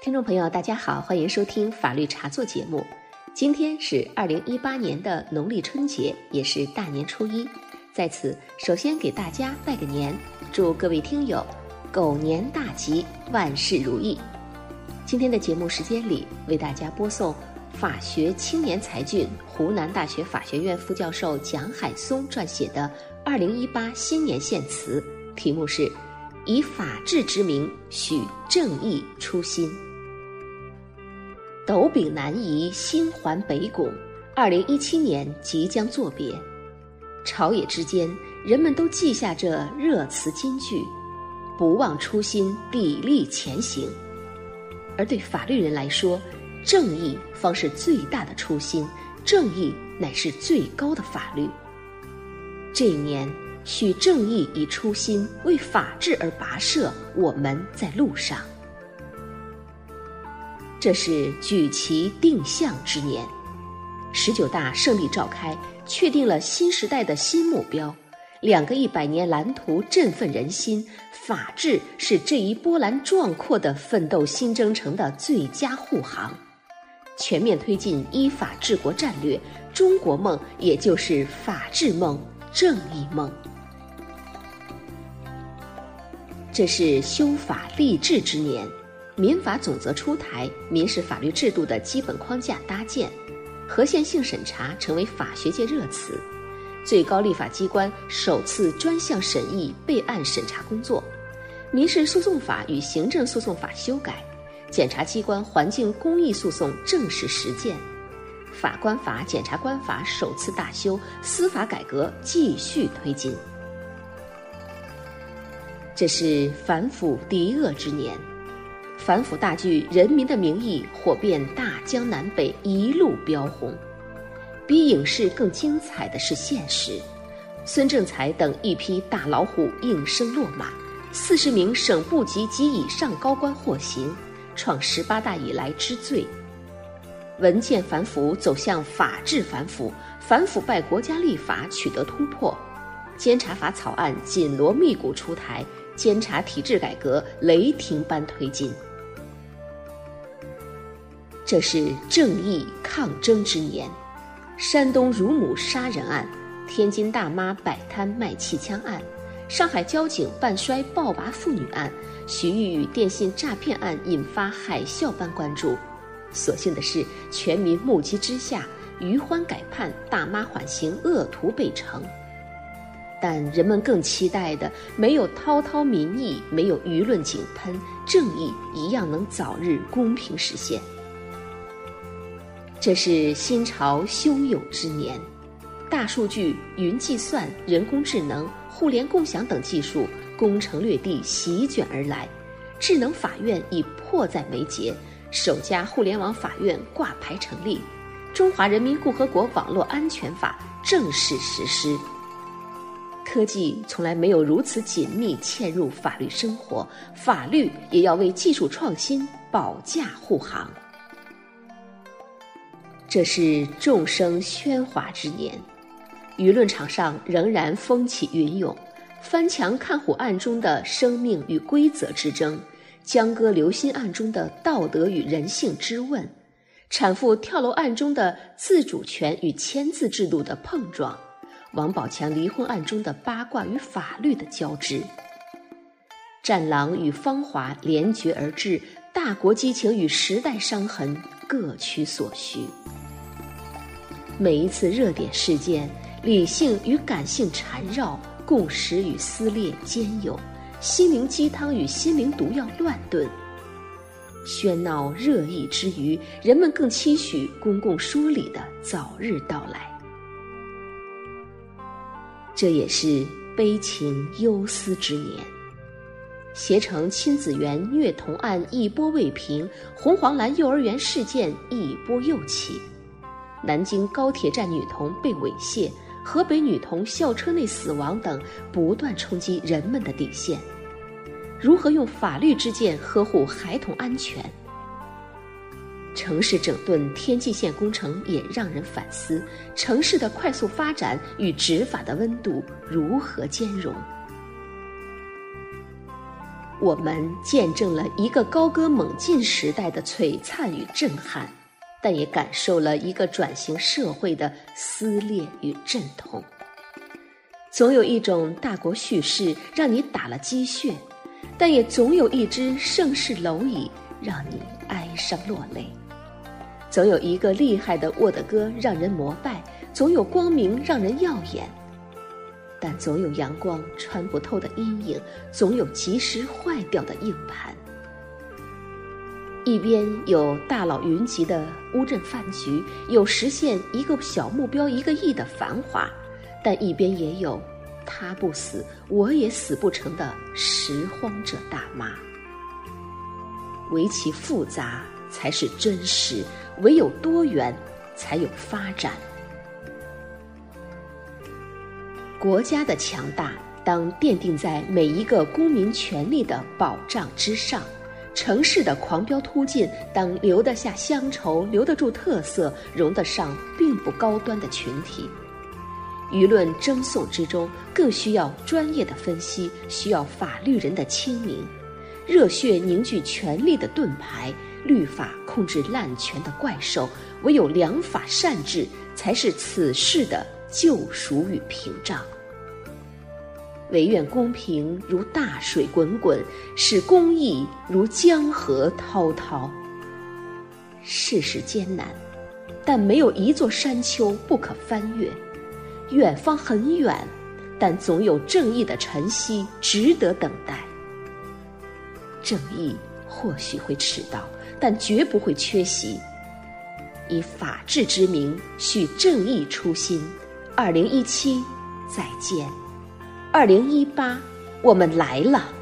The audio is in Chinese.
听众朋友，大家好，欢迎收听法律茶座节目。今天是二零一八年的农历春节，也是大年初一，在此首先给大家拜个年，祝各位听友狗年大吉，万事如意。今天的节目时间里，为大家播送法学青年才俊、湖南大学法学院副教授蒋海松撰写的二零一八新年献词，题目是“以法治之名，许正义初心”。斗柄南移，心环北拱。二零一七年即将作别，朝野之间，人们都记下这热词金句，不忘初心，砥砺前行。而对法律人来说，正义方是最大的初心，正义乃是最高的法律。这一年，许正义以初心为法治而跋涉，我们在路上。这是举旗定向之年，十九大胜利召开，确定了新时代的新目标。两个一百年蓝图振奋人心，法治是这一波澜壮阔的奋斗新征程的最佳护航。全面推进依法治国战略，中国梦也就是法治梦、正义梦。这是修法立志之年。民法总则出台，民事法律制度的基本框架搭建，合宪性审查成为法学界热词，最高立法机关首次专项审议备案审查工作，民事诉讼法与行政诉讼法修改，检察机关环境公益诉讼正式实践，法官法、检察官法首次大修，司法改革继续推进。这是反腐敌恶之年。反腐大剧《人民的名义》火遍大江南北，一路飙红。比影视更精彩的是现实，孙政才等一批大老虎应声落马，四十名省部级及以上高官获刑，创十八大以来之最。文件反腐走向法治反腐，反腐败国家立法取得突破，监察法草案紧锣密鼓出台，监察体制改革雷霆般推进。这是正义抗争之年，山东乳母杀人案，天津大妈摆摊卖气枪案，上海交警半摔暴拔妇女案，徐玉玉电信诈骗案引发海啸般关注。所幸的是，全民目击之下，余欢改判，大妈缓刑，恶徒被惩。但人们更期待的，没有滔滔民意，没有舆论井喷，正义一样能早日公平实现。这是新潮汹涌之年，大数据、云计算、人工智能、互联共享等技术攻城略地，席卷而来。智能法院已迫在眉睫，首家互联网法院挂牌成立，中华人民共和国网络安全法正式实施。科技从来没有如此紧密嵌入法律生活，法律也要为技术创新保驾护航。这是众生喧哗之年，舆论场上仍然风起云涌。翻墙看虎案中的生命与规则之争，江歌刘鑫案中的道德与人性之问，产妇跳楼案中的自主权与签字制度的碰撞，王宝强离婚案中的八卦与法律的交织，战狼与芳华连绝而至，大国激情与时代伤痕各取所需。每一次热点事件，理性与感性缠绕，共识与撕裂兼有，心灵鸡汤与心灵毒药乱炖。喧闹热议之余，人们更期许公共说理的早日到来。这也是悲情忧思之年。携程亲子园虐童案一波未平，红黄蓝幼儿园事件一波又起。南京高铁站女童被猥亵，河北女童校车内死亡等，不断冲击人们的底线。如何用法律之剑呵护孩童安全？城市整顿天际线工程也让人反思：城市的快速发展与执法的温度如何兼容？我们见证了一个高歌猛进时代的璀璨与震撼，但也感受了一个转型社会的撕裂与阵痛。总有一种大国叙事让你打了鸡血，但也总有一只盛世蝼蚁让你哀伤落泪。总有一个厉害的沃德哥让人膜拜，总有光明让人耀眼。但总有阳光穿不透的阴影，总有及时坏掉的硬盘。一边有大佬云集的乌镇饭局，有实现一个小目标一个亿的繁华，但一边也有他不死我也死不成的拾荒者大妈。唯其复杂才是真实，唯有多元才有发展。国家的强大当奠定在每一个公民权利的保障之上，城市的狂飙突进当留得下乡愁、留得住特色、容得上并不高端的群体。舆论争讼之中，更需要专业的分析，需要法律人的清明，热血凝聚权力的盾牌，律法控制滥权的怪兽，唯有良法善治，才是此事的。救赎与屏障，唯愿公平如大水滚滚，使公义如江河滔滔。世事艰难，但没有一座山丘不可翻越；远方很远，但总有正义的晨曦值得等待。正义或许会迟到，但绝不会缺席。以法治之名，许正义初心。二零一七，再见。二零一八，我们来了。